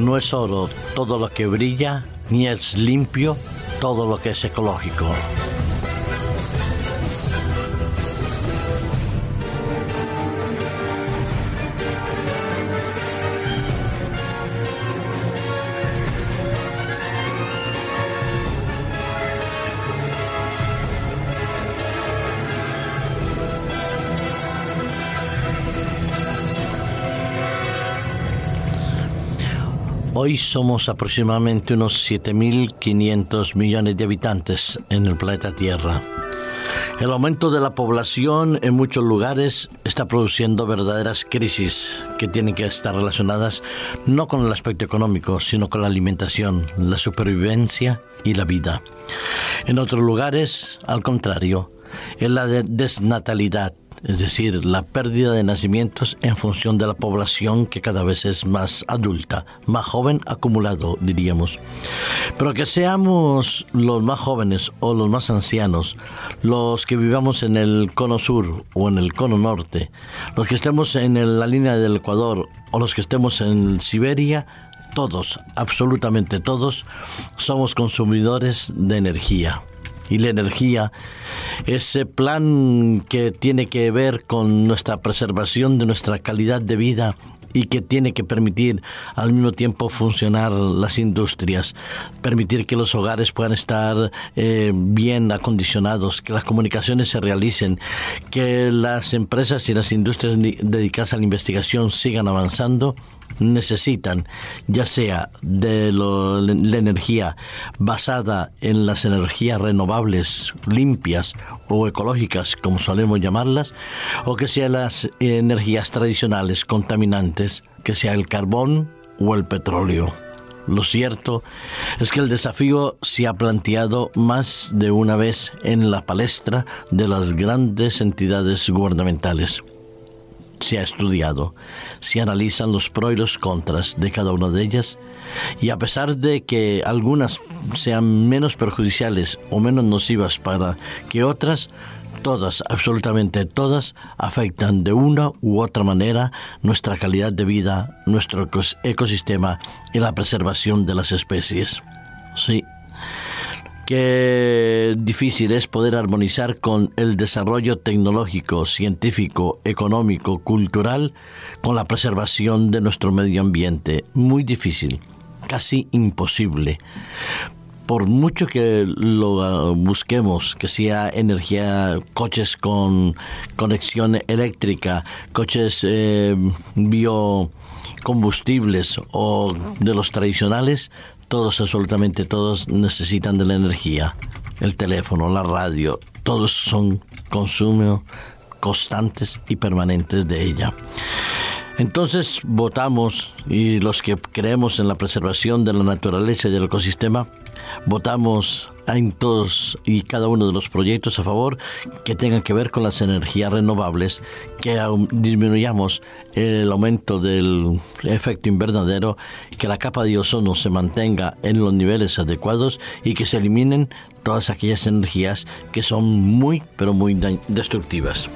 No es oro todo lo que brilla, ni es limpio todo lo que es ecológico. Hoy somos aproximadamente unos 7.500 millones de habitantes en el planeta Tierra. El aumento de la población en muchos lugares está produciendo verdaderas crisis que tienen que estar relacionadas no con el aspecto económico, sino con la alimentación, la supervivencia y la vida. En otros lugares, al contrario, es la desnatalidad, es decir, la pérdida de nacimientos en función de la población que cada vez es más adulta, más joven acumulado, diríamos. Pero que seamos los más jóvenes o los más ancianos, los que vivamos en el cono sur o en el cono norte, los que estemos en la línea del Ecuador o los que estemos en Siberia, todos, absolutamente todos, somos consumidores de energía y la energía, ese plan que tiene que ver con nuestra preservación de nuestra calidad de vida y que tiene que permitir al mismo tiempo funcionar las industrias, permitir que los hogares puedan estar eh, bien acondicionados, que las comunicaciones se realicen, que las empresas y las industrias dedicadas a la investigación sigan avanzando necesitan, ya sea de la energía basada en las energías renovables, limpias o ecológicas, como solemos llamarlas, o que sean las energías tradicionales contaminantes, que sea el carbón o el petróleo. Lo cierto es que el desafío se ha planteado más de una vez en la palestra de las grandes entidades gubernamentales se ha estudiado, se analizan los pros y los contras de cada una de ellas y a pesar de que algunas sean menos perjudiciales o menos nocivas para que otras, todas, absolutamente todas, afectan de una u otra manera nuestra calidad de vida, nuestro ecosistema y la preservación de las especies. Sí, Qué difícil es poder armonizar con el desarrollo tecnológico, científico, económico, cultural, con la preservación de nuestro medio ambiente. Muy difícil, casi imposible por mucho que lo busquemos, que sea energía, coches con conexión eléctrica, coches eh, biocombustibles o de los tradicionales, todos, absolutamente todos necesitan de la energía. El teléfono, la radio, todos son consumos constantes y permanentes de ella. Entonces votamos y los que creemos en la preservación de la naturaleza y del ecosistema, votamos en todos y cada uno de los proyectos a favor que tengan que ver con las energías renovables, que disminuyamos el aumento del efecto invernadero, que la capa de ozono se mantenga en los niveles adecuados y que se eliminen todas aquellas energías que son muy, pero muy destructivas.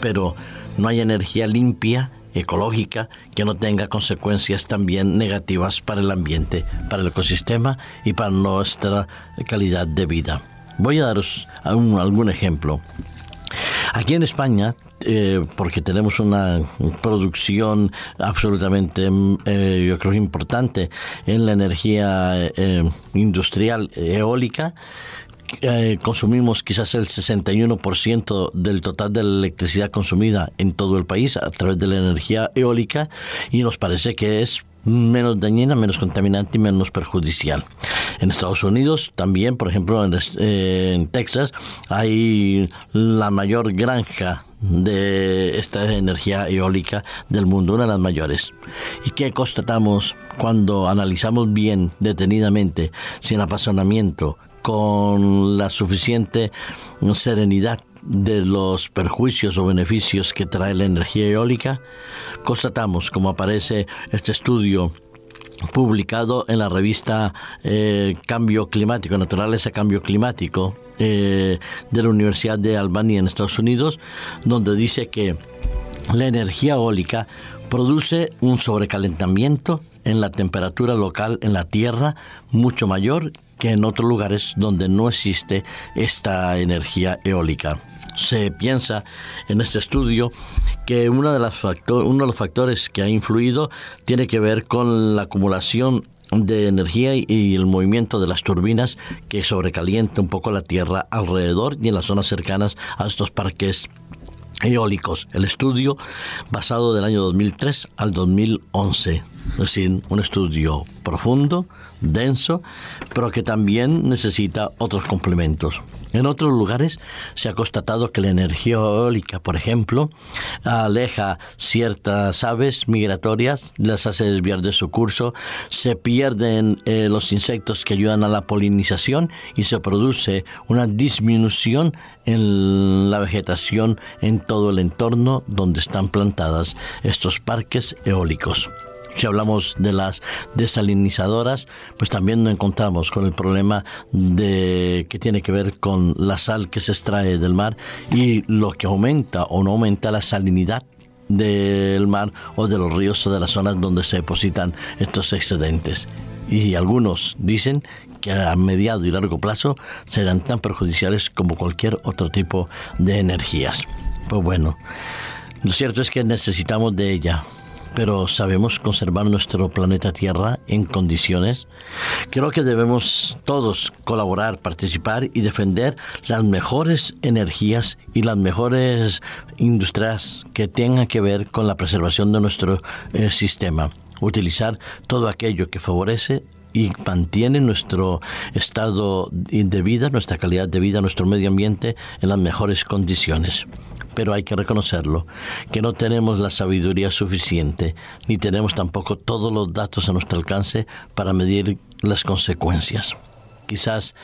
Pero no hay energía limpia ecológica que no tenga consecuencias también negativas para el ambiente, para el ecosistema y para nuestra calidad de vida. Voy a daros algún, ejemplo. Aquí en España, eh, porque tenemos una producción absolutamente, eh, yo creo, importante en la energía eh, industrial eólica, eh, consumimos quizás el 61% del total de la electricidad consumida en todo el país a través de la energía eólica y nos parece que es menos dañina, menos contaminante y menos perjudicial. En Estados Unidos también, por ejemplo, en, eh, en Texas hay la mayor granja de esta energía eólica del mundo, una de las mayores. ¿Y qué constatamos cuando analizamos bien, detenidamente, sin apasionamiento, con la suficiente serenidad de los perjuicios o beneficios que trae la energía eólica, constatamos, como aparece este estudio publicado en la revista eh, Cambio Climático, Naturaleza Cambio Climático, eh, de la Universidad de Albany en Estados Unidos, donde dice que la energía eólica produce un sobrecalentamiento en la temperatura local en la Tierra mucho mayor que en otros lugares donde no existe esta energía eólica. Se piensa en este estudio que uno de, uno de los factores que ha influido tiene que ver con la acumulación de energía y el movimiento de las turbinas que sobrecalienta un poco la tierra alrededor y en las zonas cercanas a estos parques eólicos. El estudio basado del año 2003 al 2011, es decir, un estudio profundo, denso, pero que también necesita otros complementos. En otros lugares se ha constatado que la energía eólica, por ejemplo, aleja ciertas aves migratorias, las hace desviar de su curso, se pierden eh, los insectos que ayudan a la polinización y se produce una disminución en la vegetación en todo el entorno donde están plantadas estos parques eólicos. Si hablamos de las desalinizadoras, pues también nos encontramos con el problema de que tiene que ver con la sal que se extrae del mar y lo que aumenta o no aumenta la salinidad del mar o de los ríos o de las zonas donde se depositan estos excedentes. Y algunos dicen que a mediado y largo plazo serán tan perjudiciales como cualquier otro tipo de energías. Pues bueno, lo cierto es que necesitamos de ella pero sabemos conservar nuestro planeta Tierra en condiciones. Creo que debemos todos colaborar, participar y defender las mejores energías y las mejores industrias que tengan que ver con la preservación de nuestro eh, sistema. Utilizar todo aquello que favorece y mantiene nuestro estado de vida, nuestra calidad de vida, nuestro medio ambiente en las mejores condiciones pero hay que reconocerlo, que no tenemos la sabiduría suficiente, ni tenemos tampoco todos los datos a nuestro alcance para medir las consecuencias. Quizás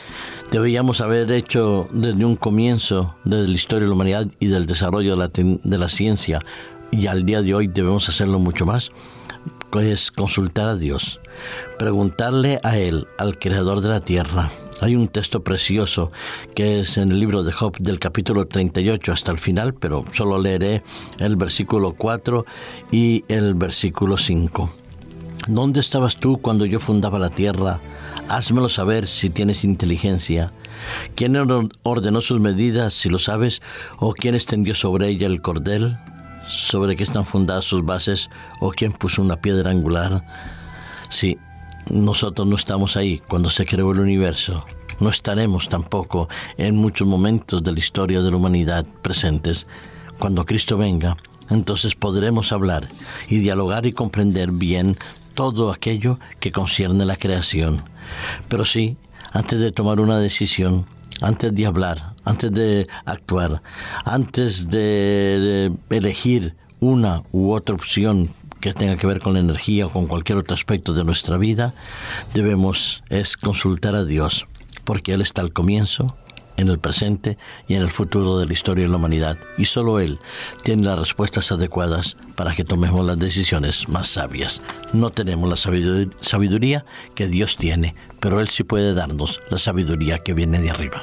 deberíamos haber hecho desde un comienzo, desde la historia de la humanidad y del desarrollo de la, ciencia, y al día de hoy debemos hacerlo mucho más, pues consultar a Dios, preguntarle a Él, al Creador de la Tierra, hay un texto precioso que es en el libro de Job del capítulo 38 hasta el final, pero solo leeré el versículo 4 y el versículo 5. ¿Dónde estabas tú cuando yo fundaba la tierra? Házmelo saber si tienes inteligencia. ¿Quién ordenó sus medidas, si lo sabes? ¿O quién extendió sobre ella el cordel? ¿Sobre qué están fundadas sus bases? ¿O quién puso una piedra angular? Sí, nosotros no estamos ahí cuando se creó el universo. No estaremos tampoco en muchos momentos de la historia de la humanidad presentes. Cuando Cristo venga, entonces podremos hablar y dialogar y comprender bien todo aquello que concierne la creación. Pero sí, antes de tomar una decisión, antes de hablar, antes de actuar, antes de elegir una u otra opción que tenga que ver con la energía o con cualquier otro aspecto de nuestra vida, debemos es consultar a Dios, porque Él está al comienzo, en el presente y en el futuro de la historia de la humanidad. Y solo Él tiene las respuestas adecuadas para que tomemos las decisiones más sabias. No tenemos la sabiduría que Dios tiene, pero Él sí puede darnos la sabiduría que viene de arriba.